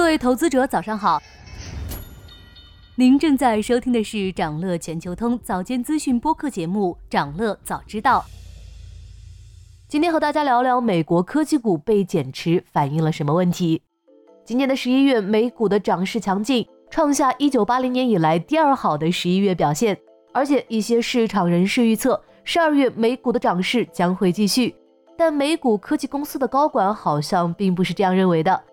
各位投资者，早上好。您正在收听的是长乐全球通早间资讯播客节目《长乐早知道》。今天和大家聊聊美国科技股被减持反映了什么问题。今年的十一月，美股的涨势强劲，创下一九八零年以来第二好的十一月表现。而且一些市场人士预测，十二月美股的涨势将会继续。但美股科技公司的高管好像并不是这样认为的。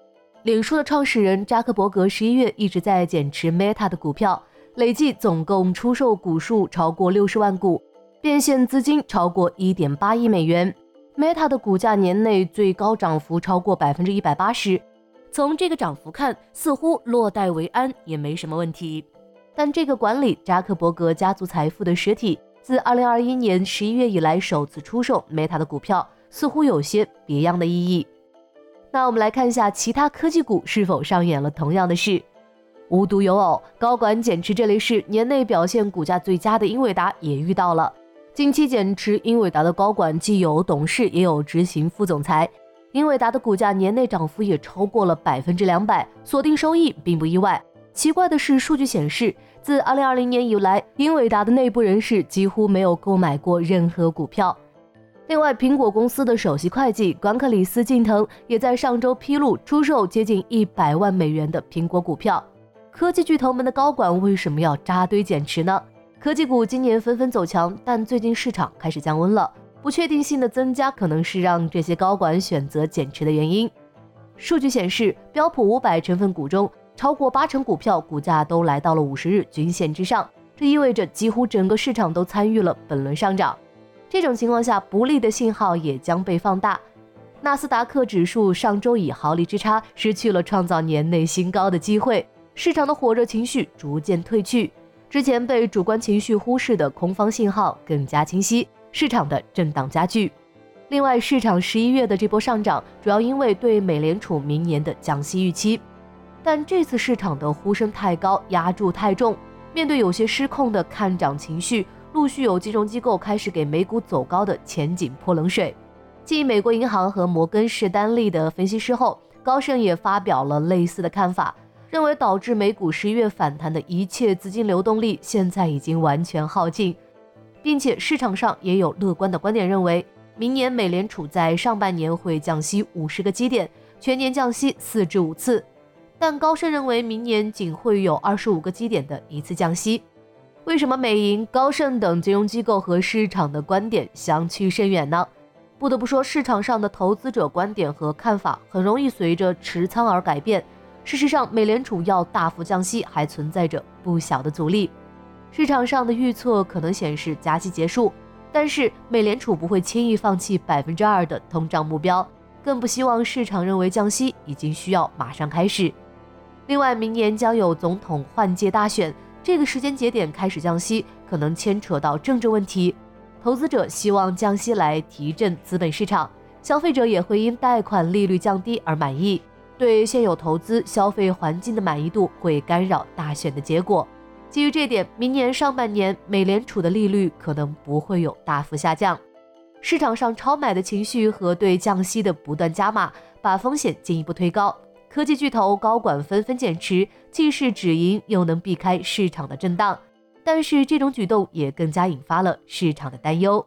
脸书的创始人扎克伯格十一月一直在减持 Meta 的股票，累计总共出售股数超过六十万股，变现资金超过一点八亿美元。Meta 的股价年内最高涨幅超过百分之一百八十，从这个涨幅看，似乎落袋为安也没什么问题。但这个管理扎克伯格家族财富的实体，自二零二一年十一月以来首次出售 Meta 的股票，似乎有些别样的意义。那我们来看一下其他科技股是否上演了同样的事。无独有偶，高管减持这类事，年内表现股价最佳的英伟达也遇到了。近期减持英伟达的高管既有董事，也有执行副总裁。英伟达的股价年内涨幅也超过了百分之两百，锁定收益并不意外。奇怪的是，数据显示，自二零二零年以来，英伟达的内部人士几乎没有购买过任何股票。另外，苹果公司的首席会计管克里斯·近藤也在上周披露出售接近一百万美元的苹果股票。科技巨头们的高管为什么要扎堆减持呢？科技股今年纷纷走强，但最近市场开始降温了，不确定性的增加可能是让这些高管选择减持的原因。数据显示，标普五百成分股中超过八成股票股价都来到了五十日均线之上，这意味着几乎整个市场都参与了本轮上涨。这种情况下，不利的信号也将被放大。纳斯达克指数上周以毫厘之差失去了创造年内新高的机会，市场的火热情绪逐渐褪去，之前被主观情绪忽视的空方信号更加清晰，市场的震荡加剧。另外，市场十一月的这波上涨主要因为对美联储明年的降息预期，但这次市场的呼声太高，压注太重，面对有些失控的看涨情绪。陆续有金融机构开始给美股走高的前景泼冷水。继美国银行和摩根士丹利的分析师后，高盛也发表了类似的看法，认为导致美股十一月反弹的一切资金流动力现在已经完全耗尽，并且市场上也有乐观的观点，认为明年美联储在上半年会降息五十个基点，全年降息四至五次，但高盛认为明年仅会有二十五个基点的一次降息。为什么美银、高盛等金融机构和市场的观点相去甚远呢？不得不说，市场上的投资者观点和看法很容易随着持仓而改变。事实上，美联储要大幅降息还存在着不小的阻力。市场上的预测可能显示加息结束，但是美联储不会轻易放弃百分之二的通胀目标，更不希望市场认为降息已经需要马上开始。另外，明年将有总统换届大选。这个时间节点开始降息，可能牵扯到政治问题。投资者希望降息来提振资本市场，消费者也会因贷款利率降低而满意。对现有投资消费环境的满意度会干扰大选的结果。基于这点，明年上半年美联储的利率可能不会有大幅下降。市场上超买的情绪和对降息的不断加码，把风险进一步推高。科技巨头高管纷纷减持，既是止盈，又能避开市场的震荡。但是这种举动也更加引发了市场的担忧。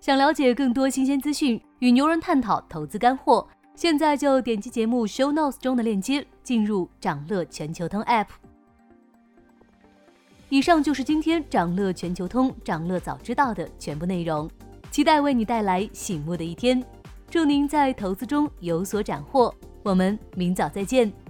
想了解更多新鲜资讯，与牛人探讨投资干货，现在就点击节目 show notes 中的链接，进入掌乐全球通 app。以上就是今天掌乐全球通掌乐早知道的全部内容，期待为你带来醒目的一天。祝您在投资中有所斩获。我们明早再见。